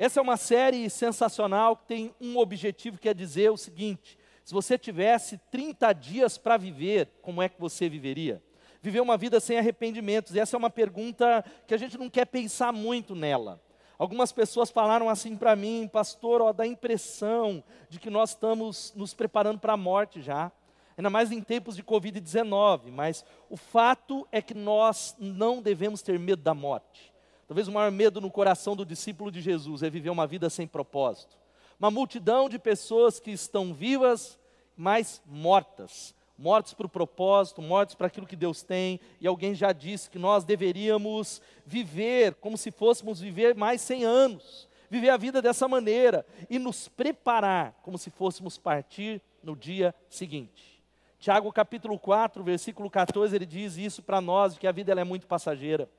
Essa é uma série sensacional que tem um objetivo que é dizer o seguinte: se você tivesse 30 dias para viver, como é que você viveria? Viver uma vida sem arrependimentos. Essa é uma pergunta que a gente não quer pensar muito nela. Algumas pessoas falaram assim para mim, pastor, ó, dá a impressão de que nós estamos nos preparando para a morte já. Ainda mais em tempos de Covid-19, mas o fato é que nós não devemos ter medo da morte. Talvez o maior medo no coração do discípulo de Jesus é viver uma vida sem propósito. Uma multidão de pessoas que estão vivas, mas mortas mortos para o propósito, mortos para aquilo que Deus tem, e alguém já disse que nós deveríamos viver como se fôssemos viver mais 100 anos, viver a vida dessa maneira e nos preparar como se fôssemos partir no dia seguinte. Tiago capítulo 4, versículo 14, ele diz isso para nós, que a vida ela é muito passageira.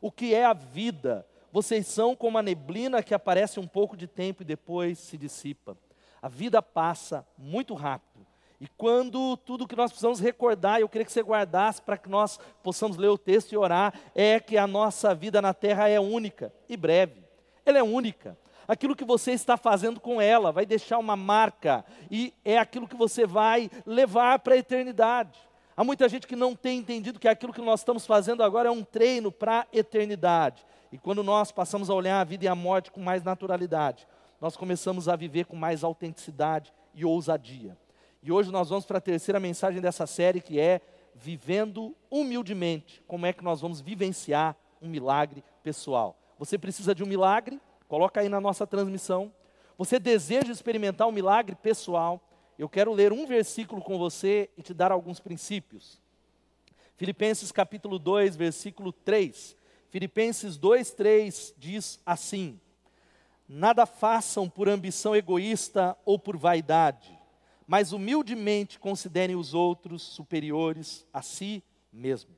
O que é a vida? Vocês são como a neblina que aparece um pouco de tempo e depois se dissipa. A vida passa muito rápido e quando tudo que nós precisamos recordar, eu queria que você guardasse para que nós possamos ler o texto e orar, é que a nossa vida na terra é única e breve. Ela é única. Aquilo que você está fazendo com ela vai deixar uma marca e é aquilo que você vai levar para a eternidade. Há muita gente que não tem entendido que aquilo que nós estamos fazendo agora é um treino para a eternidade. E quando nós passamos a olhar a vida e a morte com mais naturalidade, nós começamos a viver com mais autenticidade e ousadia. E hoje nós vamos para a terceira mensagem dessa série que é Vivendo humildemente. Como é que nós vamos vivenciar um milagre pessoal? Você precisa de um milagre? Coloca aí na nossa transmissão. Você deseja experimentar um milagre pessoal? Eu quero ler um versículo com você e te dar alguns princípios. Filipenses capítulo 2, versículo 3. Filipenses 2, 3 diz assim: Nada façam por ambição egoísta ou por vaidade mas humildemente considerem os outros superiores a si mesmo.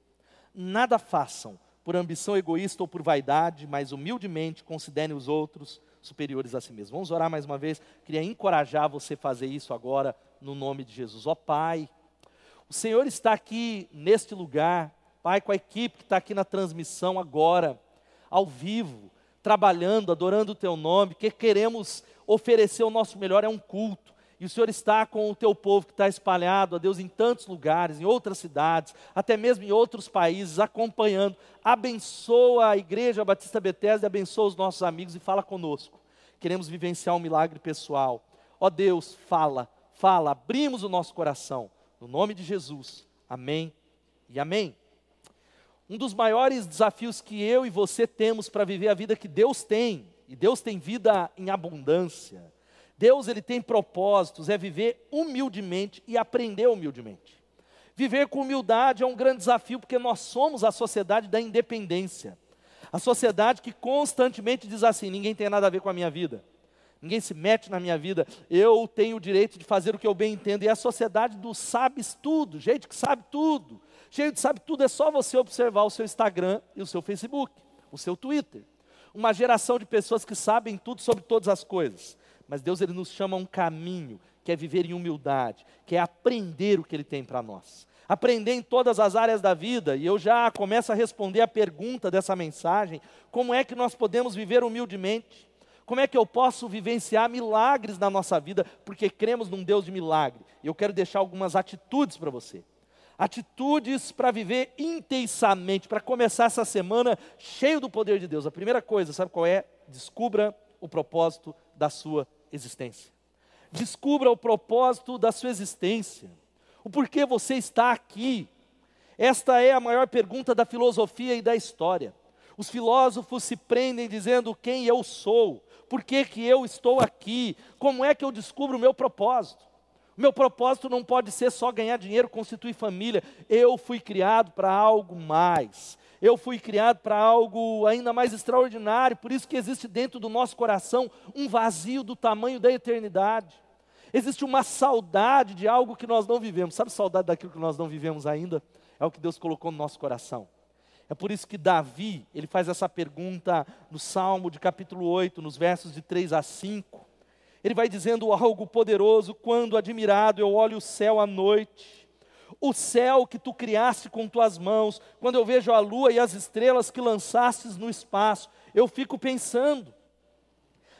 Nada façam por ambição egoísta ou por vaidade, mas humildemente considerem os outros superiores a si mesmo. Vamos orar mais uma vez. Queria encorajar você a fazer isso agora no nome de Jesus. Ó oh, Pai, o Senhor está aqui neste lugar, Pai, com a equipe que está aqui na transmissão agora, ao vivo, trabalhando, adorando o Teu nome, que queremos oferecer o nosso melhor, é um culto e o Senhor está com o teu povo que está espalhado, a Deus, em tantos lugares, em outras cidades, até mesmo em outros países, acompanhando. Abençoa a Igreja Batista Bethesda, abençoa os nossos amigos e fala conosco. Queremos vivenciar um milagre pessoal. Ó Deus, fala, fala, abrimos o nosso coração. No nome de Jesus. Amém e amém. Um dos maiores desafios que eu e você temos para viver a vida que Deus tem, e Deus tem vida em abundância Deus ele tem propósitos, é viver humildemente e aprender humildemente. Viver com humildade é um grande desafio porque nós somos a sociedade da independência. A sociedade que constantemente diz assim: ninguém tem nada a ver com a minha vida. Ninguém se mete na minha vida. Eu tenho o direito de fazer o que eu bem entendo. E a sociedade do sabes tudo, gente que sabe tudo. Cheio de sabe tudo, é só você observar o seu Instagram e o seu Facebook, o seu Twitter. Uma geração de pessoas que sabem tudo sobre todas as coisas. Mas Deus ele nos chama a um caminho, que é viver em humildade, que é aprender o que ele tem para nós. Aprender em todas as áreas da vida, e eu já começo a responder a pergunta dessa mensagem: como é que nós podemos viver humildemente? Como é que eu posso vivenciar milagres na nossa vida, porque cremos num Deus de milagre? E eu quero deixar algumas atitudes para você. Atitudes para viver intensamente, para começar essa semana cheio do poder de Deus. A primeira coisa, sabe qual é? Descubra o propósito da sua existência. Descubra o propósito da sua existência. O porquê você está aqui. Esta é a maior pergunta da filosofia e da história. Os filósofos se prendem dizendo quem eu sou, por que, que eu estou aqui, como é que eu descubro o meu propósito. O meu propósito não pode ser só ganhar dinheiro, constituir família. Eu fui criado para algo mais eu fui criado para algo ainda mais extraordinário, por isso que existe dentro do nosso coração um vazio do tamanho da eternidade. Existe uma saudade de algo que nós não vivemos. Sabe saudade daquilo que nós não vivemos ainda? É o que Deus colocou no nosso coração. É por isso que Davi, ele faz essa pergunta no Salmo de capítulo 8, nos versos de 3 a 5. Ele vai dizendo algo poderoso, quando admirado eu olho o céu à noite, o céu que tu criaste com tuas mãos, quando eu vejo a lua e as estrelas que lançastes no espaço, eu fico pensando,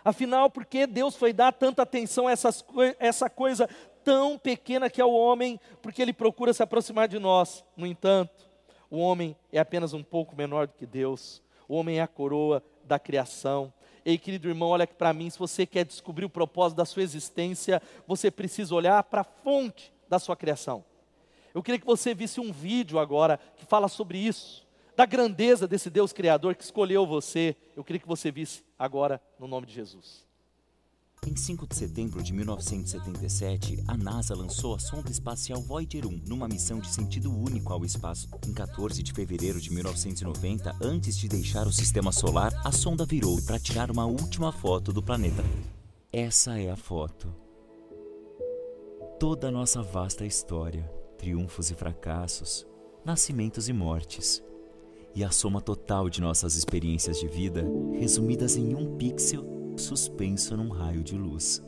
Afinal, por que Deus foi dar tanta atenção a essas, essa coisa tão pequena que é o homem? Porque ele procura se aproximar de nós. No entanto, o homem é apenas um pouco menor do que Deus. O homem é a coroa da criação. Ei, querido irmão, olha aqui para mim, se você quer descobrir o propósito da sua existência, você precisa olhar para a fonte da sua criação. Eu queria que você visse um vídeo agora que fala sobre isso, da grandeza desse Deus Criador que escolheu você. Eu queria que você visse agora, no nome de Jesus. Em 5 de setembro de 1977, a NASA lançou a sonda espacial Voyager 1 numa missão de sentido único ao espaço. Em 14 de fevereiro de 1990, antes de deixar o sistema solar, a sonda virou para tirar uma última foto do planeta. Essa é a foto. Toda a nossa vasta história, triunfos e fracassos, nascimentos e mortes, e a soma total de nossas experiências de vida, resumidas em um pixel suspenso num raio de luz.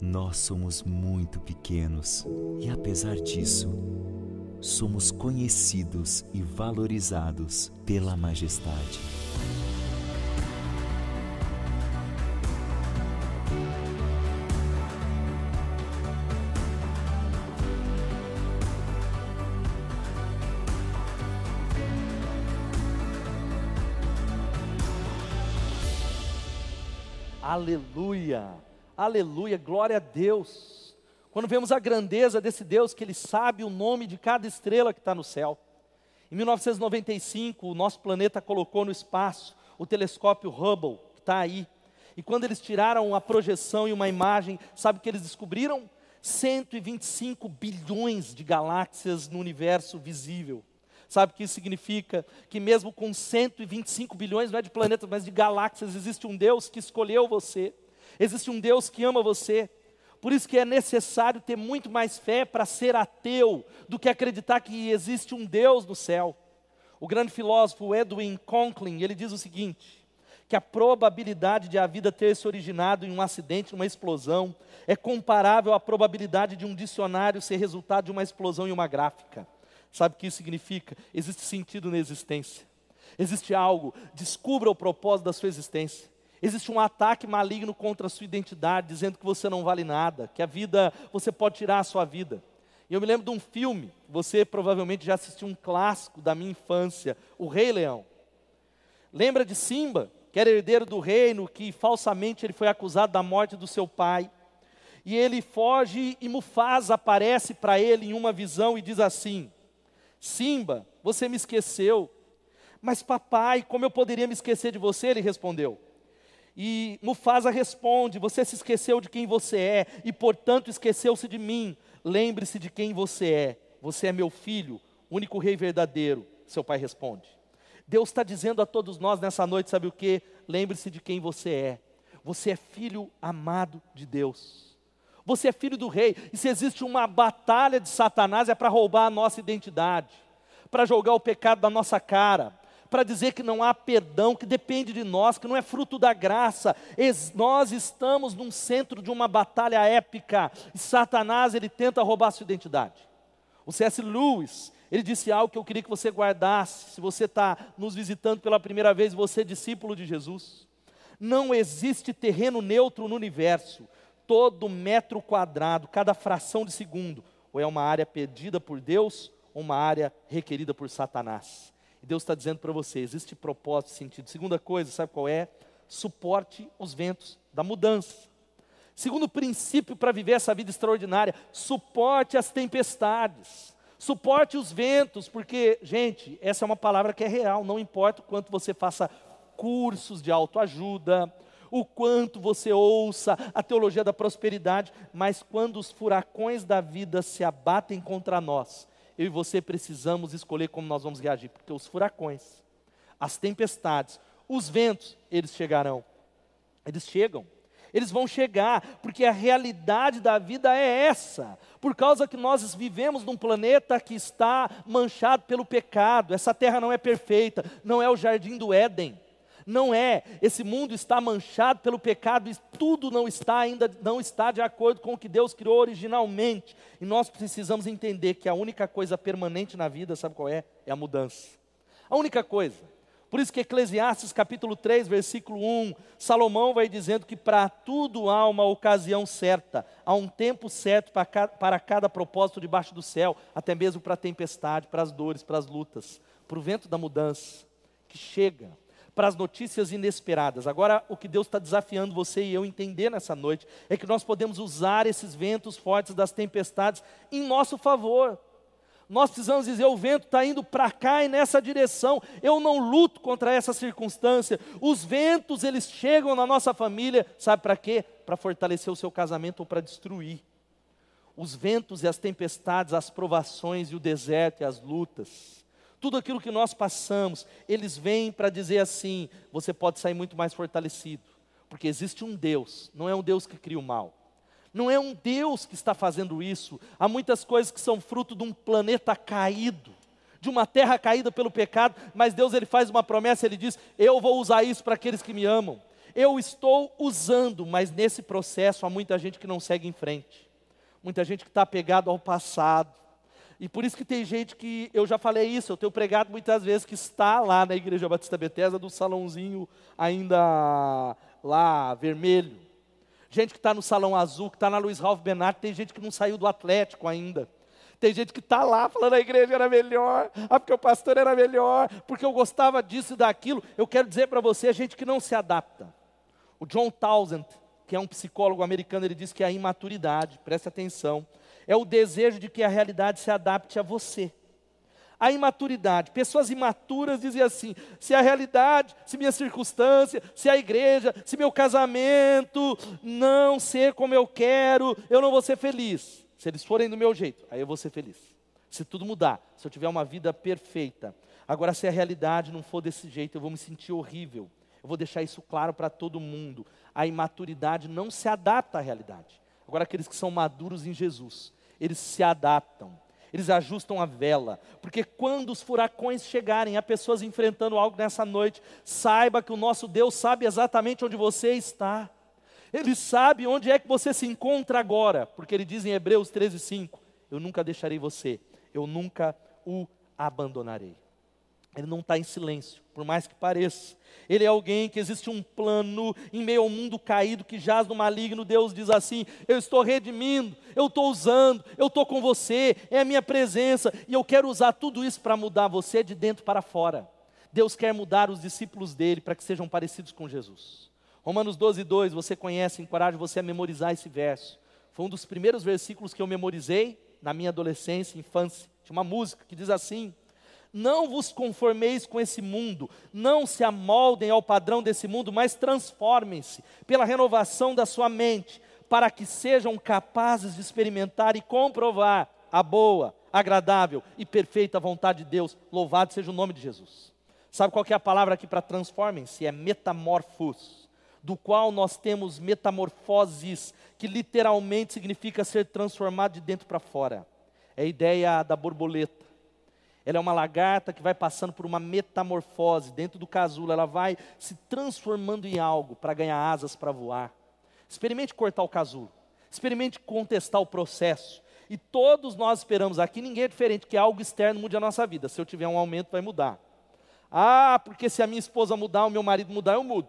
Nós somos muito pequenos e, apesar disso, somos conhecidos e valorizados pela majestade. Aleluia, aleluia, glória a Deus. Quando vemos a grandeza desse Deus, que Ele sabe o nome de cada estrela que está no céu. Em 1995, o nosso planeta colocou no espaço o telescópio Hubble, que está aí. E quando eles tiraram a projeção e uma imagem, sabe o que eles descobriram? 125 bilhões de galáxias no universo visível. Sabe o que isso significa? Que mesmo com 125 bilhões, não é de planetas, mas de galáxias, existe um Deus que escolheu você. Existe um Deus que ama você. Por isso que é necessário ter muito mais fé para ser ateu do que acreditar que existe um Deus no céu. O grande filósofo Edwin Conklin, ele diz o seguinte: que a probabilidade de a vida ter se originado em um acidente, uma explosão, é comparável à probabilidade de um dicionário ser resultado de uma explosão em uma gráfica. Sabe o que isso significa? Existe sentido na existência. Existe algo, descubra o propósito da sua existência. Existe um ataque maligno contra a sua identidade, dizendo que você não vale nada, que a vida, você pode tirar a sua vida. E eu me lembro de um filme, você provavelmente já assistiu um clássico da minha infância, O Rei Leão. Lembra de Simba, que era herdeiro do reino, que falsamente ele foi acusado da morte do seu pai. E ele foge e Mufasa aparece para ele em uma visão e diz assim: Simba, você me esqueceu. Mas papai, como eu poderia me esquecer de você? Ele respondeu. E Mufasa responde: Você se esqueceu de quem você é e, portanto, esqueceu-se de mim. Lembre-se de quem você é. Você é meu filho, único rei verdadeiro. Seu pai responde. Deus está dizendo a todos nós nessa noite: sabe o que? Lembre-se de quem você é. Você é filho amado de Deus. Você é filho do rei. E se existe uma batalha de Satanás, é para roubar a nossa identidade, para jogar o pecado da nossa cara, para dizer que não há perdão, que depende de nós, que não é fruto da graça. Nós estamos num centro de uma batalha épica. E Satanás, ele tenta roubar a sua identidade. O C.S. Lewis, ele disse algo que eu queria que você guardasse. Se você está nos visitando pela primeira vez, você é discípulo de Jesus. Não existe terreno neutro no universo todo metro quadrado, cada fração de segundo, ou é uma área pedida por Deus, ou uma área requerida por Satanás. E Deus está dizendo para você: existe propósito, sentido. Segunda coisa, sabe qual é? Suporte os ventos da mudança. Segundo princípio para viver essa vida extraordinária, suporte as tempestades. Suporte os ventos, porque, gente, essa é uma palavra que é real, não importa o quanto você faça cursos de autoajuda, o quanto você ouça a teologia da prosperidade, mas quando os furacões da vida se abatem contra nós, eu e você precisamos escolher como nós vamos reagir, porque os furacões, as tempestades, os ventos, eles chegarão. Eles chegam. Eles vão chegar, porque a realidade da vida é essa. Por causa que nós vivemos num planeta que está manchado pelo pecado. Essa terra não é perfeita, não é o jardim do Éden. Não é. Esse mundo está manchado pelo pecado e tudo não está ainda não está de acordo com o que Deus criou originalmente. E nós precisamos entender que a única coisa permanente na vida, sabe qual é? É a mudança. A única coisa. Por isso que Eclesiastes capítulo 3, versículo 1, Salomão vai dizendo que para tudo há uma ocasião certa, há um tempo certo para cada, para cada propósito debaixo do céu, até mesmo para a tempestade, para as dores, para as lutas, para o vento da mudança que chega, para as notícias inesperadas. Agora, o que Deus está desafiando você e eu entender nessa noite é que nós podemos usar esses ventos fortes das tempestades em nosso favor nós precisamos dizer: o vento está indo para cá e nessa direção. Eu não luto contra essa circunstância. Os ventos, eles chegam na nossa família, sabe para quê? Para fortalecer o seu casamento ou para destruir. Os ventos e as tempestades, as provações e o deserto e as lutas, tudo aquilo que nós passamos, eles vêm para dizer assim: você pode sair muito mais fortalecido, porque existe um Deus, não é um Deus que cria o mal. Não é um Deus que está fazendo isso. Há muitas coisas que são fruto de um planeta caído, de uma terra caída pelo pecado, mas Deus ele faz uma promessa, ele diz: "Eu vou usar isso para aqueles que me amam". Eu estou usando, mas nesse processo há muita gente que não segue em frente. Muita gente que está apegado ao passado. E por isso que tem gente que, eu já falei isso, eu tenho pregado muitas vezes que está lá na Igreja Batista Bethesda, do salãozinho ainda lá vermelho gente que está no Salão Azul, que está na Luiz Ralph Benatti, tem gente que não saiu do Atlético ainda. Tem gente que está lá falando a igreja era melhor, ah, porque o pastor era melhor, porque eu gostava disso e daquilo. Eu quero dizer para você, a gente que não se adapta. O John Townsend, que é um psicólogo americano, ele diz que é a imaturidade, preste atenção, é o desejo de que a realidade se adapte a você a imaturidade. Pessoas imaturas dizem assim: se a realidade, se minha circunstância, se a igreja, se meu casamento não ser como eu quero, eu não vou ser feliz. Se eles forem do meu jeito, aí eu vou ser feliz. Se tudo mudar, se eu tiver uma vida perfeita. Agora, se a realidade não for desse jeito, eu vou me sentir horrível. Eu vou deixar isso claro para todo mundo. A imaturidade não se adapta à realidade. Agora, aqueles que são maduros em Jesus, eles se adaptam eles ajustam a vela, porque quando os furacões chegarem, há pessoas enfrentando algo nessa noite, saiba que o nosso Deus sabe exatamente onde você está. Ele sabe onde é que você se encontra agora, porque ele diz em Hebreus 13:5, eu nunca deixarei você, eu nunca o abandonarei. Ele não está em silêncio, por mais que pareça. Ele é alguém que existe um plano em meio ao mundo caído que jaz no maligno. Deus diz assim: Eu estou redimindo, eu estou usando, eu estou com você, é a minha presença, e eu quero usar tudo isso para mudar você de dentro para fora. Deus quer mudar os discípulos dele para que sejam parecidos com Jesus. Romanos 12, 2, você conhece, encorajo você a memorizar esse verso. Foi um dos primeiros versículos que eu memorizei na minha adolescência, infância. Tinha uma música que diz assim: não vos conformeis com esse mundo, não se amoldem ao padrão desse mundo, mas transformem-se pela renovação da sua mente, para que sejam capazes de experimentar e comprovar a boa, agradável e perfeita vontade de Deus. Louvado seja o nome de Jesus. Sabe qual é a palavra aqui para transformem-se? É metamorfos, do qual nós temos metamorfoses, que literalmente significa ser transformado de dentro para fora. É a ideia da borboleta ela é uma lagarta que vai passando por uma metamorfose dentro do casulo, ela vai se transformando em algo para ganhar asas para voar. Experimente cortar o casulo, experimente contestar o processo. E todos nós esperamos aqui, ninguém é diferente, que algo externo mude a nossa vida. Se eu tiver um aumento, vai mudar. Ah, porque se a minha esposa mudar, o meu marido mudar, eu mudo.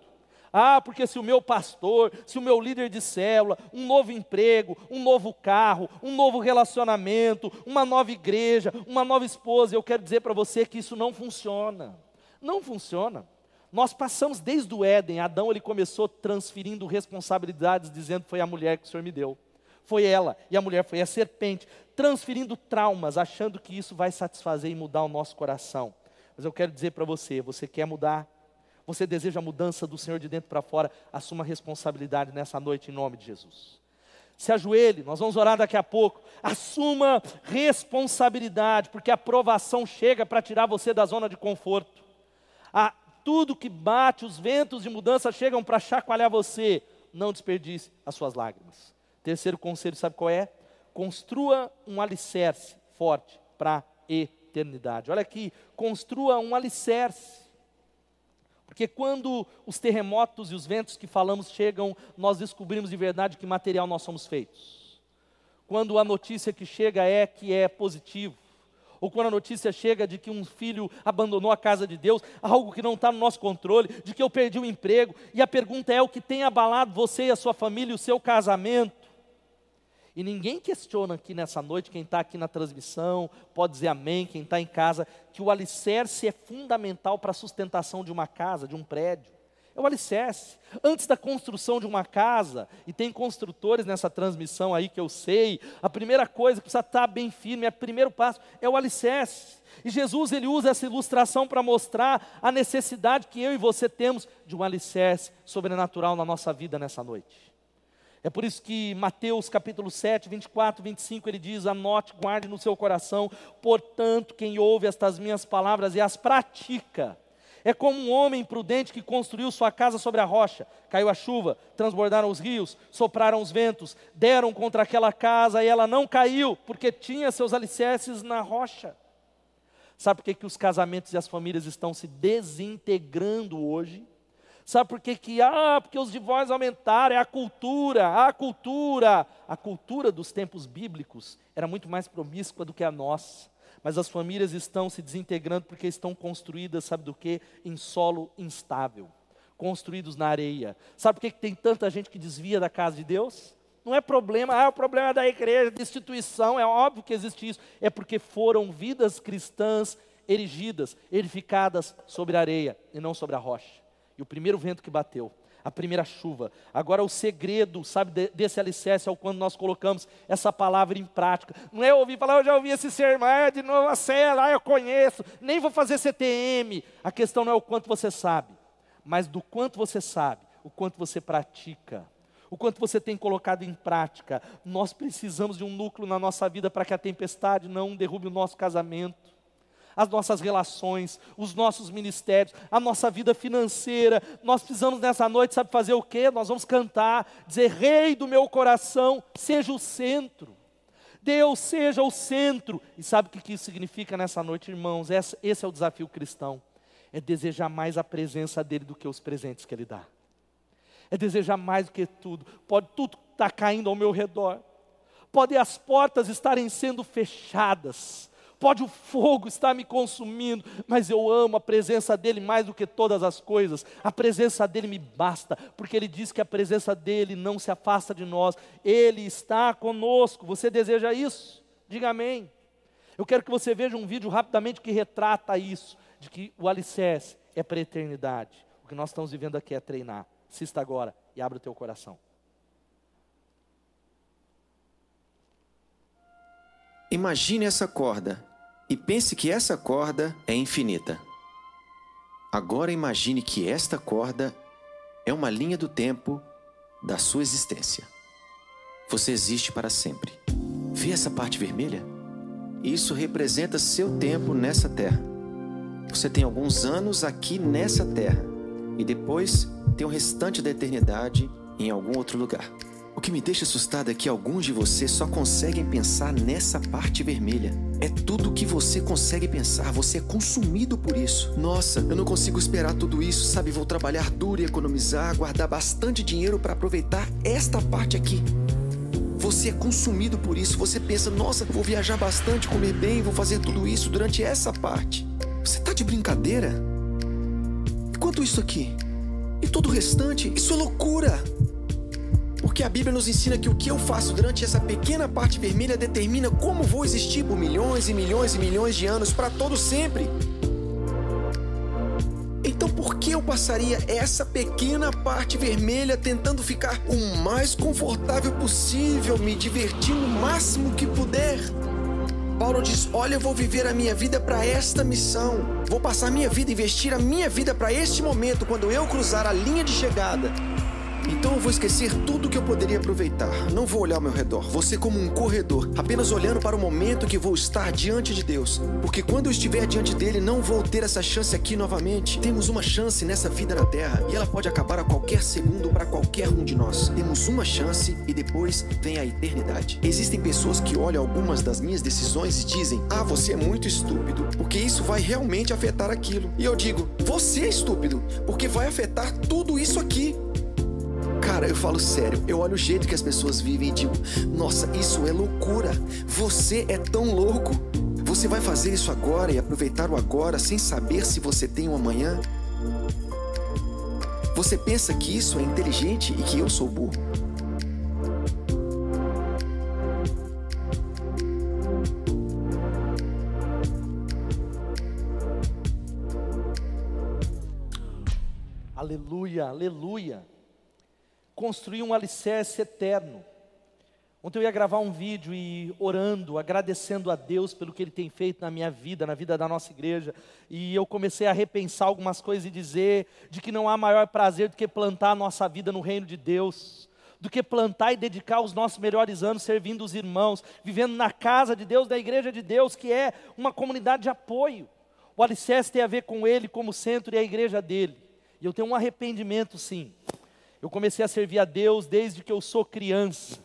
Ah, porque se o meu pastor, se o meu líder de célula, um novo emprego, um novo carro, um novo relacionamento, uma nova igreja, uma nova esposa, eu quero dizer para você que isso não funciona. Não funciona. Nós passamos desde o Éden, Adão ele começou transferindo responsabilidades, dizendo foi a mulher que o Senhor me deu. Foi ela, e a mulher foi a serpente, transferindo traumas, achando que isso vai satisfazer e mudar o nosso coração. Mas eu quero dizer para você, você quer mudar? Você deseja a mudança do Senhor de dentro para fora? Assuma responsabilidade nessa noite em nome de Jesus. Se ajoelhe, nós vamos orar daqui a pouco. Assuma responsabilidade, porque a provação chega para tirar você da zona de conforto. A, tudo que bate, os ventos de mudança chegam para chacoalhar você. Não desperdice as suas lágrimas. Terceiro conselho, sabe qual é? Construa um alicerce forte para a eternidade. Olha aqui, construa um alicerce. Porque quando os terremotos e os ventos que falamos chegam, nós descobrimos de verdade que material nós somos feitos. Quando a notícia que chega é que é positivo, ou quando a notícia chega de que um filho abandonou a casa de Deus, algo que não está no nosso controle, de que eu perdi o emprego, e a pergunta é: o que tem abalado você e a sua família, o seu casamento? E ninguém questiona aqui nessa noite, quem está aqui na transmissão, pode dizer amém, quem está em casa, que o alicerce é fundamental para a sustentação de uma casa, de um prédio. É o alicerce. Antes da construção de uma casa, e tem construtores nessa transmissão aí que eu sei, a primeira coisa que precisa estar bem firme, é o primeiro passo, é o alicerce. E Jesus ele usa essa ilustração para mostrar a necessidade que eu e você temos de um alicerce sobrenatural na nossa vida nessa noite. É por isso que Mateus capítulo 7, 24, 25, ele diz: Anote, guarde no seu coração, portanto, quem ouve estas minhas palavras e as pratica, é como um homem prudente que construiu sua casa sobre a rocha. Caiu a chuva, transbordaram os rios, sopraram os ventos, deram contra aquela casa e ela não caiu, porque tinha seus alicerces na rocha. Sabe por que, que os casamentos e as famílias estão se desintegrando hoje? Sabe por que que, ah, porque os divórcios aumentaram, é a cultura, a cultura. A cultura dos tempos bíblicos era muito mais promíscua do que a nossa. Mas as famílias estão se desintegrando porque estão construídas, sabe do que? Em solo instável, construídos na areia. Sabe por que, que tem tanta gente que desvia da casa de Deus? Não é problema, ah, é o problema da igreja, da instituição, é óbvio que existe isso. É porque foram vidas cristãs erigidas, edificadas sobre a areia e não sobre a rocha. E o primeiro vento que bateu, a primeira chuva. Agora o segredo, sabe, desse alicerce é o quando nós colocamos essa palavra em prática. Não é ouvir falar, eu já ouvi esse sermão, é de novo a cela, ah, eu conheço, nem vou fazer CTM. A questão não é o quanto você sabe, mas do quanto você sabe, o quanto você pratica. O quanto você tem colocado em prática. Nós precisamos de um núcleo na nossa vida para que a tempestade não derrube o nosso casamento as nossas relações, os nossos ministérios, a nossa vida financeira. Nós precisamos nessa noite, sabe fazer o quê? Nós vamos cantar, dizer: Rei do meu coração, seja o centro. Deus seja o centro. E sabe o que isso significa nessa noite, irmãos? Esse é o desafio cristão. É desejar mais a presença dele do que os presentes que ele dá. É desejar mais do que tudo. Pode tudo estar tá caindo ao meu redor. Pode as portas estarem sendo fechadas pode o fogo estar me consumindo, mas eu amo a presença dEle mais do que todas as coisas. A presença dEle me basta, porque Ele diz que a presença dEle não se afasta de nós, Ele está conosco. Você deseja isso? Diga amém. Eu quero que você veja um vídeo rapidamente que retrata isso, de que o alicerce é para a eternidade. O que nós estamos vivendo aqui é treinar. Assista agora e abra o teu coração. Imagine essa corda e pense que essa corda é infinita. Agora imagine que esta corda é uma linha do tempo da sua existência. Você existe para sempre. Vê essa parte vermelha? Isso representa seu tempo nessa terra. Você tem alguns anos aqui nessa terra e depois tem o restante da eternidade em algum outro lugar. O que me deixa assustado é que alguns de vocês só conseguem pensar nessa parte vermelha. É tudo o que você consegue pensar, você é consumido por isso. Nossa, eu não consigo esperar tudo isso, sabe? Vou trabalhar duro e economizar, guardar bastante dinheiro para aproveitar esta parte aqui. Você é consumido por isso, você pensa, nossa, vou viajar bastante, comer bem, vou fazer tudo isso durante essa parte. Você tá de brincadeira? E quanto isso aqui? E todo o restante? Isso é loucura! Porque a Bíblia nos ensina que o que eu faço durante essa pequena parte vermelha determina como vou existir por milhões e milhões e milhões de anos para todo sempre. Então por que eu passaria essa pequena parte vermelha tentando ficar o mais confortável possível, me divertindo o máximo que puder? Paulo diz: Olha, eu vou viver a minha vida para esta missão. Vou passar minha vida, investir a minha vida para este momento, quando eu cruzar a linha de chegada. Então eu vou esquecer tudo que eu poderia aproveitar. Não vou olhar ao meu redor. Vou ser como um corredor, apenas olhando para o momento que vou estar diante de Deus. Porque quando eu estiver diante dele, não vou ter essa chance aqui novamente. Temos uma chance nessa vida na terra e ela pode acabar a qualquer segundo para qualquer um de nós. Temos uma chance e depois vem a eternidade. Existem pessoas que olham algumas das minhas decisões e dizem: Ah, você é muito estúpido, porque isso vai realmente afetar aquilo. E eu digo: Você é estúpido, porque vai afetar tudo isso aqui. Cara, eu falo sério, eu olho o jeito que as pessoas vivem e digo: Nossa, isso é loucura. Você é tão louco. Você vai fazer isso agora e aproveitar o agora sem saber se você tem um amanhã? Você pensa que isso é inteligente e que eu sou burro? Aleluia, aleluia. Construir um alicerce eterno. Ontem eu ia gravar um vídeo e orando, agradecendo a Deus pelo que Ele tem feito na minha vida, na vida da nossa igreja. E eu comecei a repensar algumas coisas e dizer de que não há maior prazer do que plantar a nossa vida no reino de Deus, do que plantar e dedicar os nossos melhores anos servindo os irmãos, vivendo na casa de Deus, na igreja de Deus, que é uma comunidade de apoio. O alicerce tem a ver com Ele como centro e a igreja dele. E eu tenho um arrependimento, sim. Eu comecei a servir a Deus desde que eu sou criança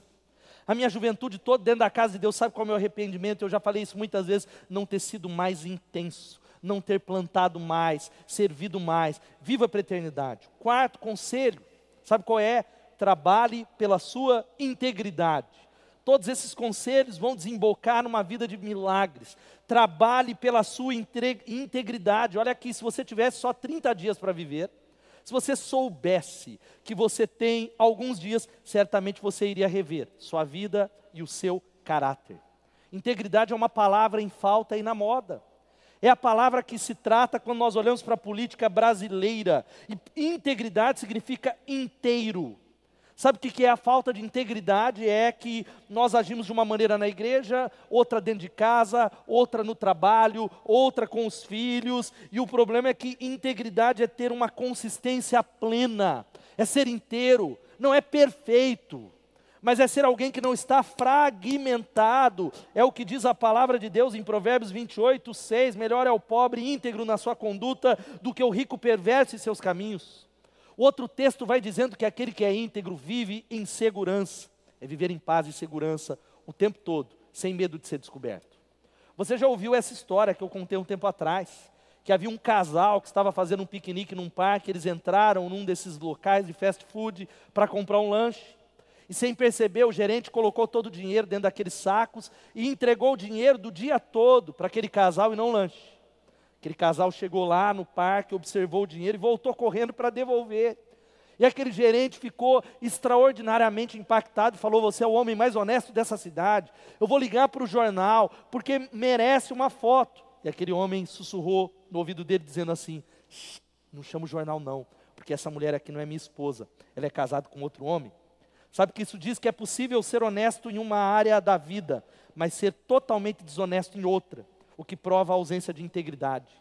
a minha juventude toda dentro da casa de Deus, sabe qual é o meu arrependimento? Eu já falei isso muitas vezes, não ter sido mais intenso, não ter plantado mais, servido mais. Viva para a eternidade. Quarto conselho, sabe qual é? Trabalhe pela sua integridade. Todos esses conselhos vão desembocar numa vida de milagres. Trabalhe pela sua integridade. Olha aqui, se você tivesse só 30 dias para viver, se você soubesse que você tem alguns dias, certamente você iria rever sua vida e o seu caráter. Integridade é uma palavra em falta e na moda. É a palavra que se trata quando nós olhamos para a política brasileira. E integridade significa inteiro. Sabe o que é a falta de integridade? É que nós agimos de uma maneira na igreja, outra dentro de casa, outra no trabalho, outra com os filhos, e o problema é que integridade é ter uma consistência plena, é ser inteiro, não é perfeito, mas é ser alguém que não está fragmentado, é o que diz a palavra de Deus em Provérbios 28, 6: melhor é o pobre íntegro na sua conduta do que o rico perverso em seus caminhos. Outro texto vai dizendo que aquele que é íntegro vive em segurança, é viver em paz e segurança o tempo todo, sem medo de ser descoberto. Você já ouviu essa história que eu contei um tempo atrás? Que havia um casal que estava fazendo um piquenique num parque, eles entraram num desses locais de fast food para comprar um lanche. E sem perceber, o gerente colocou todo o dinheiro dentro daqueles sacos e entregou o dinheiro do dia todo para aquele casal e não lanche. Aquele casal chegou lá no parque, observou o dinheiro e voltou correndo para devolver. E aquele gerente ficou extraordinariamente impactado e falou: Você é o homem mais honesto dessa cidade. Eu vou ligar para o jornal, porque merece uma foto. E aquele homem sussurrou no ouvido dele, dizendo assim: Não chama o jornal, não, porque essa mulher aqui não é minha esposa. Ela é casada com outro homem. Sabe que isso diz que é possível ser honesto em uma área da vida, mas ser totalmente desonesto em outra o que prova a ausência de integridade.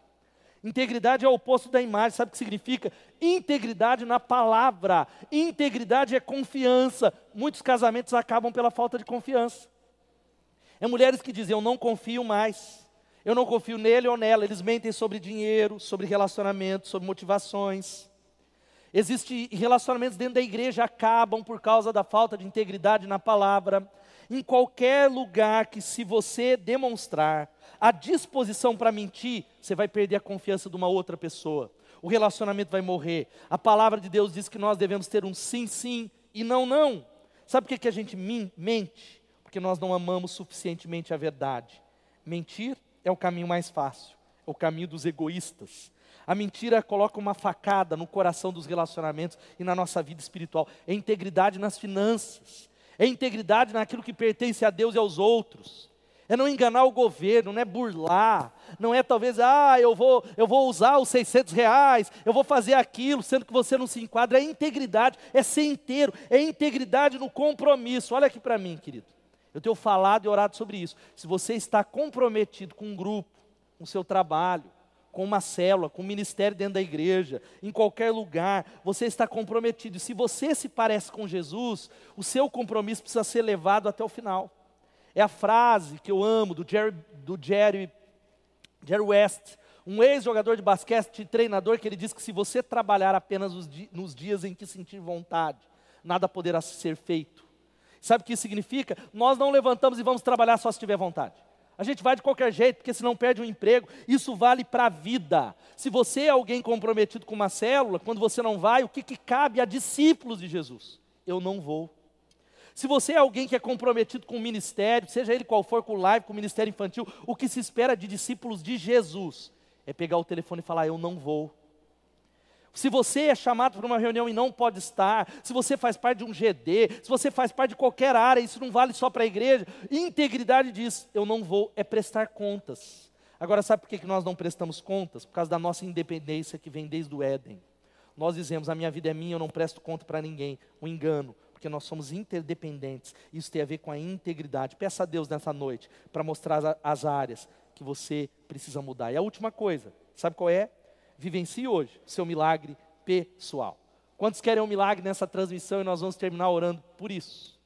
Integridade é o oposto da imagem, sabe o que significa? Integridade na palavra. Integridade é confiança. Muitos casamentos acabam pela falta de confiança. É mulheres que dizem: Eu não confio mais. Eu não confio nele ou nela. Eles mentem sobre dinheiro, sobre relacionamento, sobre motivações. Existem relacionamentos dentro da igreja acabam por causa da falta de integridade na palavra. Em qualquer lugar que, se você demonstrar a disposição para mentir, você vai perder a confiança de uma outra pessoa. O relacionamento vai morrer. A palavra de Deus diz que nós devemos ter um sim, sim e não, não. Sabe por que, que a gente mente? Porque nós não amamos suficientemente a verdade. Mentir é o caminho mais fácil, é o caminho dos egoístas. A mentira coloca uma facada no coração dos relacionamentos e na nossa vida espiritual. É integridade nas finanças, é integridade naquilo que pertence a Deus e aos outros é não enganar o governo, não é burlar, não é talvez, ah, eu vou, eu vou usar os 600 reais, eu vou fazer aquilo, sendo que você não se enquadra, é integridade, é ser inteiro, é integridade no compromisso. Olha aqui para mim, querido, eu tenho falado e orado sobre isso. Se você está comprometido com um grupo, com o seu trabalho, com uma célula, com um ministério dentro da igreja, em qualquer lugar, você está comprometido. Se você se parece com Jesus, o seu compromisso precisa ser levado até o final. É a frase que eu amo do Jerry, do Jerry, Jerry West, um ex-jogador de basquete e treinador, que ele diz que se você trabalhar apenas nos dias em que sentir vontade, nada poderá ser feito. Sabe o que isso significa? Nós não levantamos e vamos trabalhar só se tiver vontade. A gente vai de qualquer jeito, porque senão perde um emprego. Isso vale para a vida. Se você é alguém comprometido com uma célula, quando você não vai, o que, que cabe a discípulos de Jesus? Eu não vou. Se você é alguém que é comprometido com o ministério, seja ele qual for, com o live, com o ministério infantil, o que se espera de discípulos de Jesus é pegar o telefone e falar: Eu não vou. Se você é chamado para uma reunião e não pode estar, se você faz parte de um GD, se você faz parte de qualquer área, isso não vale só para a igreja, integridade diz: Eu não vou, é prestar contas. Agora, sabe por que nós não prestamos contas? Por causa da nossa independência que vem desde o Éden. Nós dizemos: A minha vida é minha, eu não presto conta para ninguém. Um engano porque nós somos interdependentes. Isso tem a ver com a integridade. Peça a Deus nessa noite para mostrar as áreas que você precisa mudar. E a última coisa, sabe qual é? Vivencie hoje seu milagre pessoal. Quantos querem um milagre nessa transmissão e nós vamos terminar orando por isso?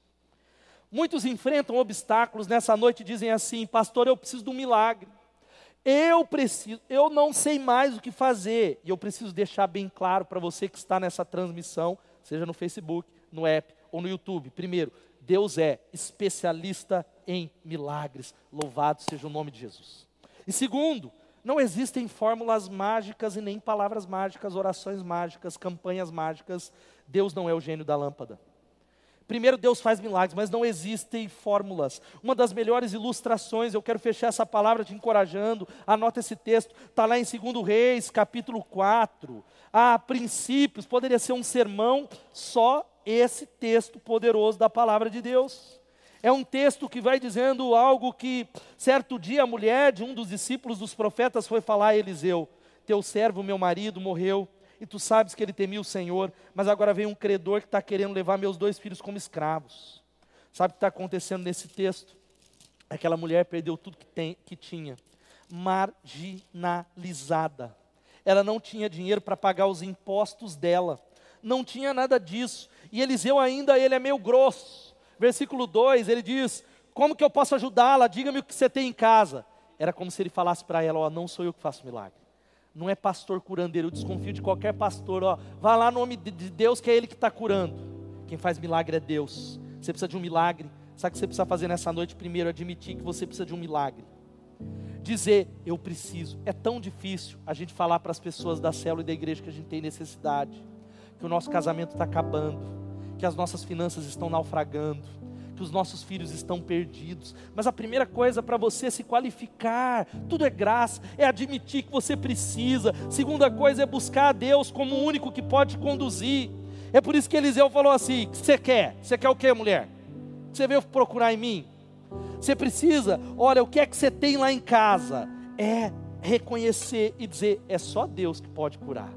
Muitos enfrentam obstáculos nessa noite e dizem assim: Pastor, eu preciso de um milagre. Eu preciso, eu não sei mais o que fazer. E eu preciso deixar bem claro para você que está nessa transmissão, seja no Facebook, no app ou no YouTube. Primeiro, Deus é especialista em milagres. Louvado seja o nome de Jesus. E segundo, não existem fórmulas mágicas e nem palavras mágicas, orações mágicas, campanhas mágicas. Deus não é o gênio da lâmpada. Primeiro, Deus faz milagres, mas não existem fórmulas. Uma das melhores ilustrações, eu quero fechar essa palavra te encorajando, anota esse texto, está lá em 2 Reis, capítulo 4. Há princípios, poderia ser um sermão só esse texto poderoso da palavra de Deus. É um texto que vai dizendo algo que, certo dia, a mulher de um dos discípulos dos profetas foi falar a Eliseu: Teu servo, meu marido, morreu, e tu sabes que ele temia o Senhor, mas agora vem um credor que está querendo levar meus dois filhos como escravos. Sabe o que está acontecendo nesse texto? Aquela mulher perdeu tudo que, tem, que tinha, marginalizada. Ela não tinha dinheiro para pagar os impostos dela, não tinha nada disso. E Eliseu ainda, ele é meio grosso. Versículo 2, ele diz: Como que eu posso ajudá-la? Diga-me o que você tem em casa. Era como se ele falasse para ela: Ó, não sou eu que faço milagre. Não é pastor curandeiro, eu desconfio de qualquer pastor. Ó, vá lá no nome de Deus, que é Ele que está curando. Quem faz milagre é Deus. Você precisa de um milagre. Sabe o que você precisa fazer nessa noite? Primeiro, admitir que você precisa de um milagre. Dizer, eu preciso. É tão difícil a gente falar para as pessoas da célula e da igreja que a gente tem necessidade que o nosso casamento está acabando, que as nossas finanças estão naufragando, que os nossos filhos estão perdidos. Mas a primeira coisa para você se qualificar, tudo é graça, é admitir que você precisa. Segunda coisa é buscar a Deus como o único que pode conduzir. É por isso que Eliseu falou assim: você quer? Você quer o que, mulher? Você veio procurar em mim? Você precisa, olha, o que é que você tem lá em casa? É reconhecer e dizer: é só Deus que pode curar,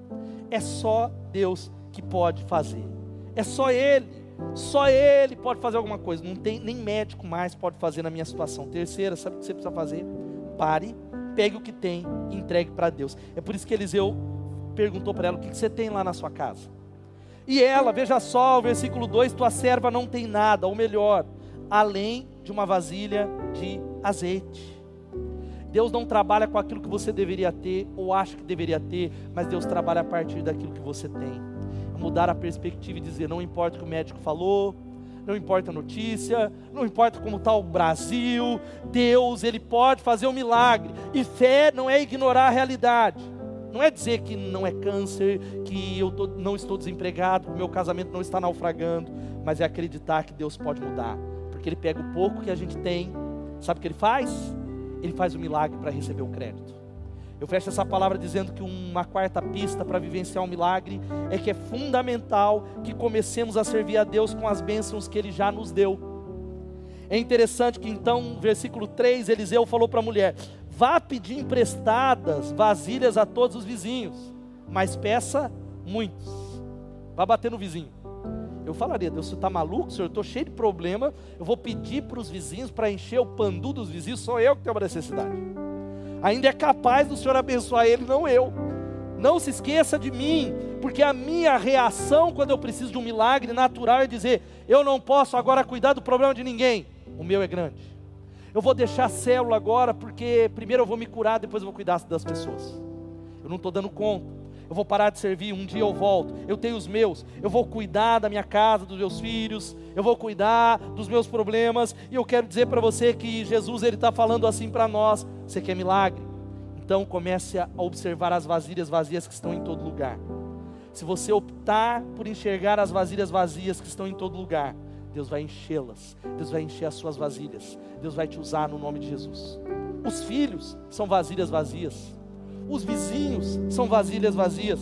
é só Deus que pode fazer. É só Ele, só Ele pode fazer alguma coisa. Não tem nem médico mais pode fazer na minha situação. Terceira, sabe o que você precisa fazer? Pare, pegue o que tem e entregue para Deus. É por isso que Eliseu perguntou para ela: o que você tem lá na sua casa? E ela, veja só, o versículo 2: tua serva não tem nada, ou melhor, além de uma vasilha de azeite. Deus não trabalha com aquilo que você deveria ter ou acha que deveria ter, mas Deus trabalha a partir daquilo que você tem mudar a perspectiva e dizer: não importa o que o médico falou, não importa a notícia, não importa como está o Brasil, Deus, Ele pode fazer um milagre. E fé não é ignorar a realidade. Não é dizer que não é câncer, que eu tô, não estou desempregado, que o meu casamento não está naufragando, mas é acreditar que Deus pode mudar. Porque Ele pega o pouco que a gente tem, sabe o que Ele faz? Ele faz o milagre para receber o crédito. Eu fecho essa palavra dizendo que uma quarta pista para vivenciar um milagre é que é fundamental que comecemos a servir a Deus com as bênçãos que Ele já nos deu. É interessante que então, versículo 3, Eliseu falou para a mulher: vá pedir emprestadas vasilhas a todos os vizinhos, mas peça muitos. Vá bater no vizinho. Eu falaria, Deus, você está maluco, senhor? Eu estou cheio de problema. Eu vou pedir para os vizinhos para encher o pandu dos vizinhos, sou eu que tenho uma necessidade ainda é capaz do Senhor abençoar ele, não eu. Não se esqueça de mim, porque a minha reação quando eu preciso de um milagre natural é dizer: eu não posso agora cuidar do problema de ninguém, o meu é grande. Eu vou deixar a célula agora, porque primeiro eu vou me curar, depois eu vou cuidar das pessoas. Eu não estou dando conta eu vou parar de servir, um dia eu volto, eu tenho os meus, eu vou cuidar da minha casa, dos meus filhos, eu vou cuidar dos meus problemas, e eu quero dizer para você que Jesus ele está falando assim para nós: você quer milagre? Então comece a observar as vasilhas vazias que estão em todo lugar. Se você optar por enxergar as vasilhas vazias que estão em todo lugar, Deus vai enchê-las, Deus vai encher as suas vasilhas, Deus vai te usar no nome de Jesus. Os filhos são vasilhas vazias, os vizinhos são vasilhas vazias,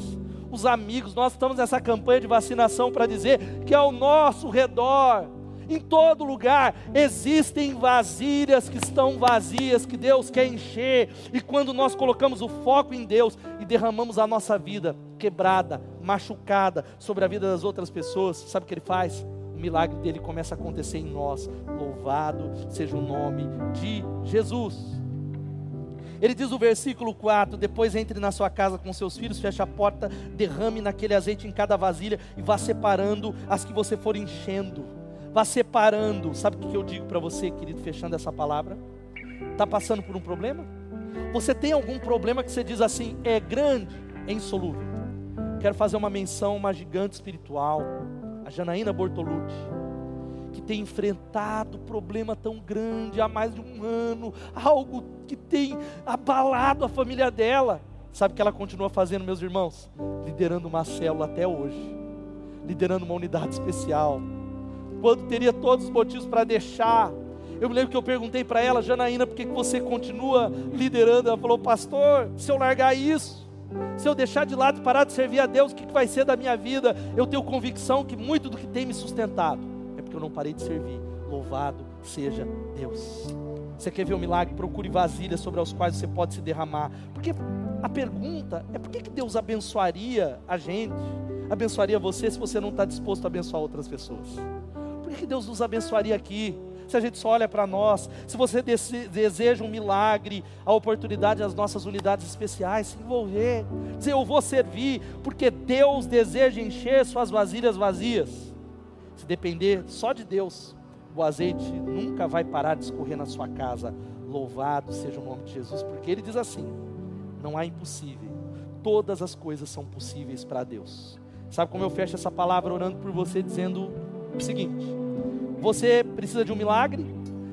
os amigos, nós estamos nessa campanha de vacinação para dizer que ao nosso redor, em todo lugar, existem vasilhas que estão vazias, que Deus quer encher, e quando nós colocamos o foco em Deus e derramamos a nossa vida quebrada, machucada sobre a vida das outras pessoas, sabe o que Ele faz? O milagre dele começa a acontecer em nós. Louvado seja o nome de Jesus. Ele diz no versículo 4: Depois entre na sua casa com seus filhos, feche a porta, derrame naquele azeite em cada vasilha e vá separando as que você for enchendo. Vá separando. Sabe o que eu digo para você, querido, fechando essa palavra? Está passando por um problema? Você tem algum problema que você diz assim, é grande, é insolúvel? Quero fazer uma menção, uma gigante espiritual, a Janaína Bortolucci que tem enfrentado problema tão grande há mais de um ano, algo que tem abalado a família dela. Sabe o que ela continua fazendo, meus irmãos? Liderando uma célula até hoje, liderando uma unidade especial. Quando teria todos os motivos para deixar, eu me lembro que eu perguntei para ela, Janaína, por que você continua liderando? Ela falou, pastor, se eu largar isso, se eu deixar de lado e parar de servir a Deus, o que vai ser da minha vida? Eu tenho convicção que muito do que tem me sustentado porque eu não parei de servir. Louvado seja Deus. Você quer ver um milagre? Procure vasilhas sobre as quais você pode se derramar. Porque a pergunta é por que Deus abençoaria a gente, abençoaria você se você não está disposto a abençoar outras pessoas? Por que Deus nos abençoaria aqui? Se a gente só olha para nós, se você deseja um milagre, a oportunidade das nossas unidades especiais, se envolver, dizer eu vou servir, porque Deus deseja encher suas vasilhas vazias depender só de Deus, o azeite nunca vai parar de escorrer na sua casa. Louvado seja o nome de Jesus, porque ele diz assim: não há impossível, todas as coisas são possíveis para Deus. Sabe como eu fecho essa palavra orando por você, dizendo o seguinte: você precisa de um milagre?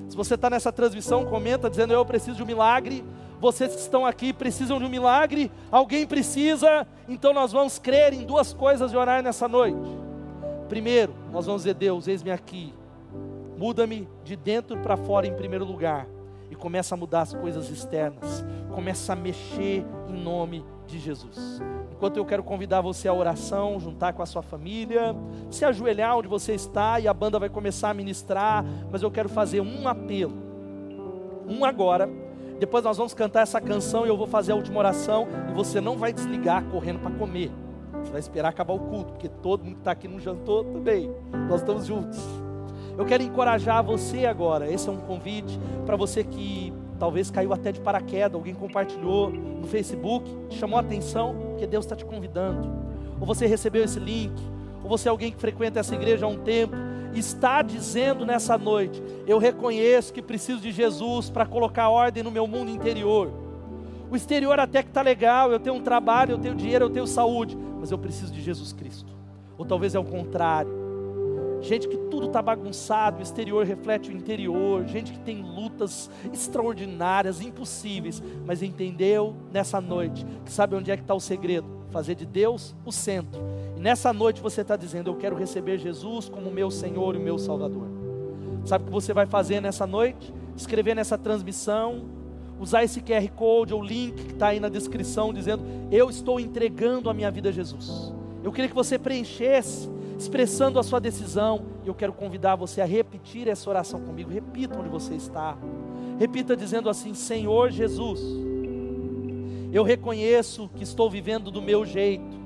Se você está nessa transmissão, comenta dizendo eu preciso de um milagre. Vocês que estão aqui precisam de um milagre? Alguém precisa? Então nós vamos crer em duas coisas e orar nessa noite. Primeiro, nós vamos dizer: Deus, eis-me aqui. Muda-me de dentro para fora em primeiro lugar. E começa a mudar as coisas externas. Começa a mexer em nome de Jesus. Enquanto eu quero convidar você à oração, juntar com a sua família, se ajoelhar onde você está e a banda vai começar a ministrar, mas eu quero fazer um apelo. Um agora. Depois nós vamos cantar essa canção e eu vou fazer a última oração e você não vai desligar correndo para comer. Você vai esperar acabar o culto, porque todo mundo que está aqui não jantou também. Nós estamos juntos. Eu quero encorajar você agora. Esse é um convite para você que talvez caiu até de paraquedas, alguém compartilhou no Facebook, chamou a atenção, porque Deus está te convidando. Ou você recebeu esse link, ou você é alguém que frequenta essa igreja há um tempo, está dizendo nessa noite: Eu reconheço que preciso de Jesus para colocar ordem no meu mundo interior. O exterior até que está legal, eu tenho um trabalho, eu tenho dinheiro, eu tenho saúde, mas eu preciso de Jesus Cristo. Ou talvez é o contrário. Gente que tudo está bagunçado, o exterior reflete o interior, gente que tem lutas extraordinárias, impossíveis, mas entendeu nessa noite que sabe onde é que está o segredo? Fazer de Deus o centro. E nessa noite você está dizendo: Eu quero receber Jesus como meu Senhor e meu Salvador. Sabe o que você vai fazer nessa noite? Escrever nessa transmissão, usar esse QR Code ou link que está aí na descrição, dizendo: Eu estou entregando a minha vida a Jesus. Eu queria que você preenchesse, expressando a sua decisão, e eu quero convidar você a repetir essa oração comigo. Repita onde você está. Repita dizendo assim: Senhor Jesus, eu reconheço que estou vivendo do meu jeito,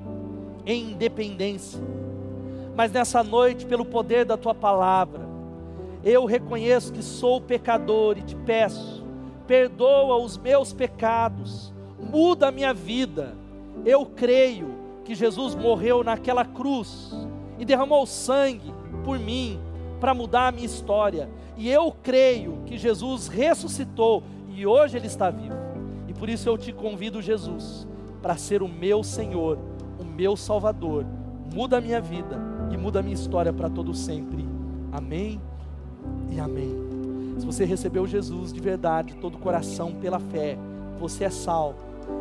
em independência, mas nessa noite, pelo poder da tua palavra, eu reconheço que sou pecador e te peço perdoa os meus pecados, muda a minha vida. Eu creio que Jesus morreu naquela cruz e derramou sangue por mim para mudar a minha história. E eu creio que Jesus ressuscitou e hoje Ele está vivo. E por isso eu te convido, Jesus, para ser o meu Senhor, o meu Salvador. Muda a minha vida e muda a minha história para todo sempre. Amém e amém. Se você recebeu Jesus de verdade, todo o coração, pela fé, você é salvo,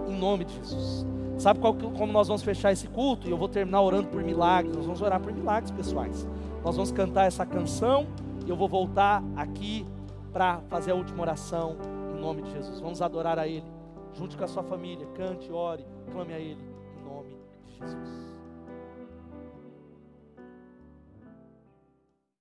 em nome de Jesus. Sabe qual, como nós vamos fechar esse culto? E eu vou terminar orando por milagres. Nós vamos orar por milagres pessoais. Nós vamos cantar essa canção e eu vou voltar aqui para fazer a última oração em nome de Jesus. Vamos adorar a Ele, junto com a sua família. Cante, ore, clame a Ele em nome de Jesus.